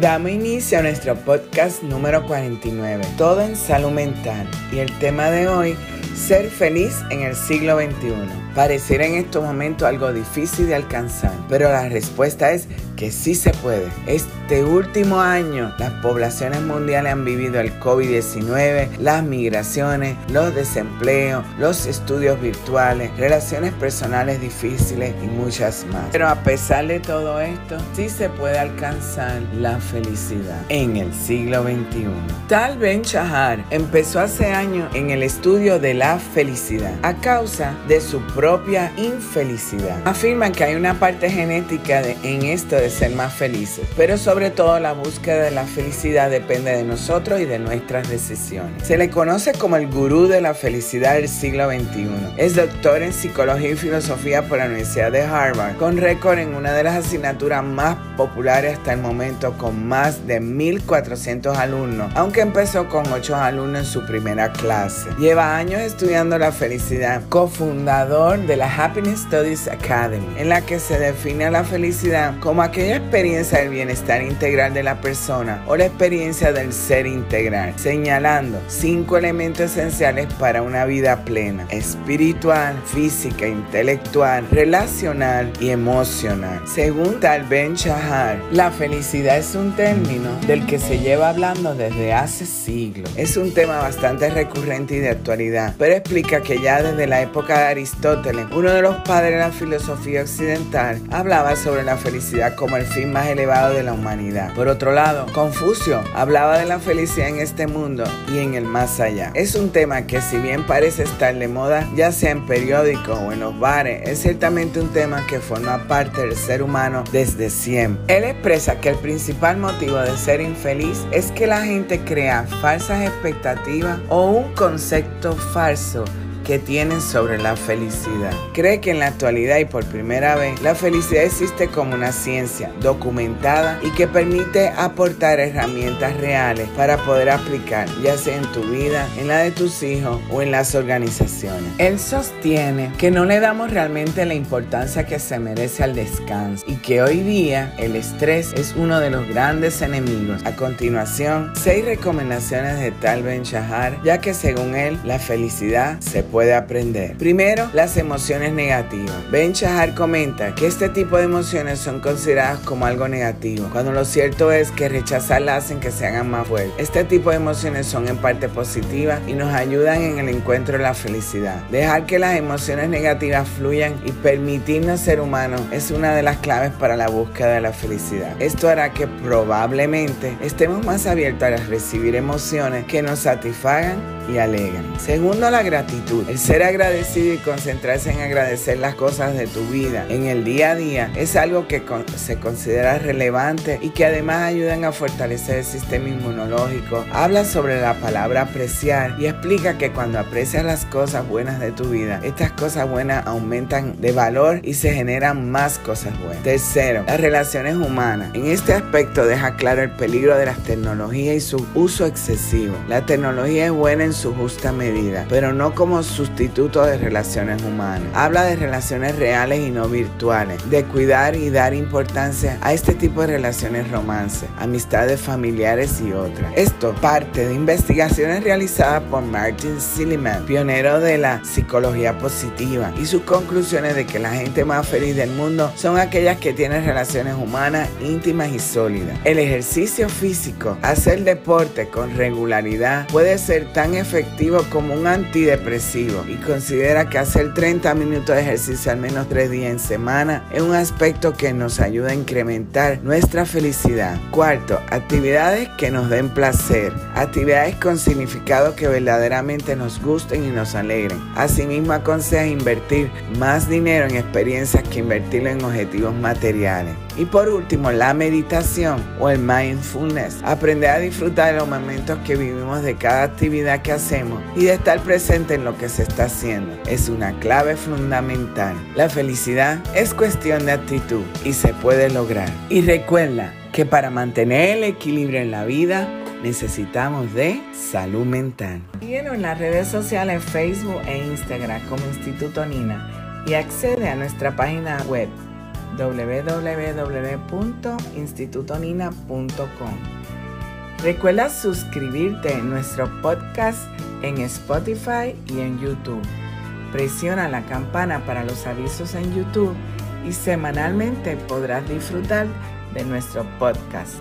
Damos inicio a nuestro podcast número 49, Todo en Salud Mental. Y el tema de hoy, ser feliz en el siglo XXI. Pareciera en estos momentos algo difícil de alcanzar, pero la respuesta es que sí se puede. Este último año las poblaciones mundiales han vivido el COVID-19, las migraciones, los desempleos, los estudios virtuales, relaciones personales difíciles y muchas más. Pero a pesar de todo esto, sí se puede alcanzar la felicidad en el siglo XXI. Tal Ben Shahar empezó hace años en el estudio de la felicidad a causa de su propia infelicidad. Afirman que hay una parte genética en esto de ser más felices, pero sobre todo la búsqueda de la felicidad depende de nosotros y de nuestras decisiones. Se le conoce como el gurú de la felicidad del siglo XXI. Es doctor en psicología y filosofía por la Universidad de Harvard, con récord en una de las asignaturas más populares hasta el momento con más de 1.400 alumnos, aunque empezó con 8 alumnos en su primera clase. Lleva años estudiando la felicidad, cofundador de la Happiness Studies Academy, en la que se define la felicidad como aquella experiencia del bienestar integral de la persona o la experiencia del ser integral, señalando cinco elementos esenciales para una vida plena, espiritual, física, intelectual, relacional y emocional. Según Tal Ben Shahar, la felicidad es un término del que se lleva hablando desde hace siglos. Es un tema bastante recurrente y de actualidad, pero explica que ya desde la época de Aristóteles uno de los padres de la filosofía occidental, hablaba sobre la felicidad como el fin más elevado de la humanidad. Por otro lado, Confucio hablaba de la felicidad en este mundo y en el más allá. Es un tema que si bien parece estar de moda, ya sea en periódicos o en los bares, es ciertamente un tema que forma parte del ser humano desde siempre. Él expresa que el principal motivo de ser infeliz es que la gente crea falsas expectativas o un concepto falso que tienen sobre la felicidad. Cree que en la actualidad y por primera vez la felicidad existe como una ciencia documentada y que permite aportar herramientas reales para poder aplicar ya sea en tu vida, en la de tus hijos o en las organizaciones. Él sostiene que no le damos realmente la importancia que se merece al descanso y que hoy día el estrés es uno de los grandes enemigos. A continuación, seis recomendaciones de Tal Ben Shahar, ya que según él la felicidad se puede puede aprender. Primero, las emociones negativas. Ben Shahar comenta que este tipo de emociones son consideradas como algo negativo, cuando lo cierto es que rechazarlas hacen que se hagan más fuertes. Este tipo de emociones son en parte positivas y nos ayudan en el encuentro de la felicidad. Dejar que las emociones negativas fluyan y permitirnos ser humanos es una de las claves para la búsqueda de la felicidad. Esto hará que probablemente estemos más abiertos a recibir emociones que nos satisfagan y alegran. Segundo, la gratitud. El ser agradecido y concentrarse en agradecer las cosas de tu vida en el día a día es algo que se considera relevante y que además ayudan a fortalecer el sistema inmunológico. Habla sobre la palabra apreciar y explica que cuando aprecias las cosas buenas de tu vida, estas cosas buenas aumentan de valor y se generan más cosas buenas. Tercero, las relaciones humanas. En este aspecto deja claro el peligro de las tecnologías y su uso excesivo. La tecnología es buena en su justa medida, pero no como sustituto de relaciones humanas. Habla de relaciones reales y no virtuales, de cuidar y dar importancia a este tipo de relaciones romance, amistades familiares y otras. Esto parte de investigaciones realizadas por Martin Seligman, pionero de la psicología positiva, y sus conclusiones de que la gente más feliz del mundo son aquellas que tienen relaciones humanas íntimas y sólidas. El ejercicio físico, hacer deporte con regularidad puede ser tan efectivo como un antidepresivo y considera que hacer 30 minutos de ejercicio al menos 3 días en semana es un aspecto que nos ayuda a incrementar nuestra felicidad. Cuarto, actividades que nos den placer, actividades con significado que verdaderamente nos gusten y nos alegren. Asimismo aconseja invertir más dinero en experiencias que invertirlo en objetivos materiales. Y por último, la meditación o el mindfulness. Aprender a disfrutar de los momentos que vivimos de cada actividad que hacemos y de estar presente en lo que se está haciendo. Es una clave fundamental. La felicidad es cuestión de actitud y se puede lograr. Y recuerda que para mantener el equilibrio en la vida, necesitamos de salud mental. Síguenos en las redes sociales Facebook e Instagram como Instituto Nina y accede a nuestra página web www.institutonina.com. Recuerda suscribirte en nuestro podcast en Spotify y en YouTube. Presiona la campana para los avisos en YouTube y semanalmente podrás disfrutar de nuestro podcast.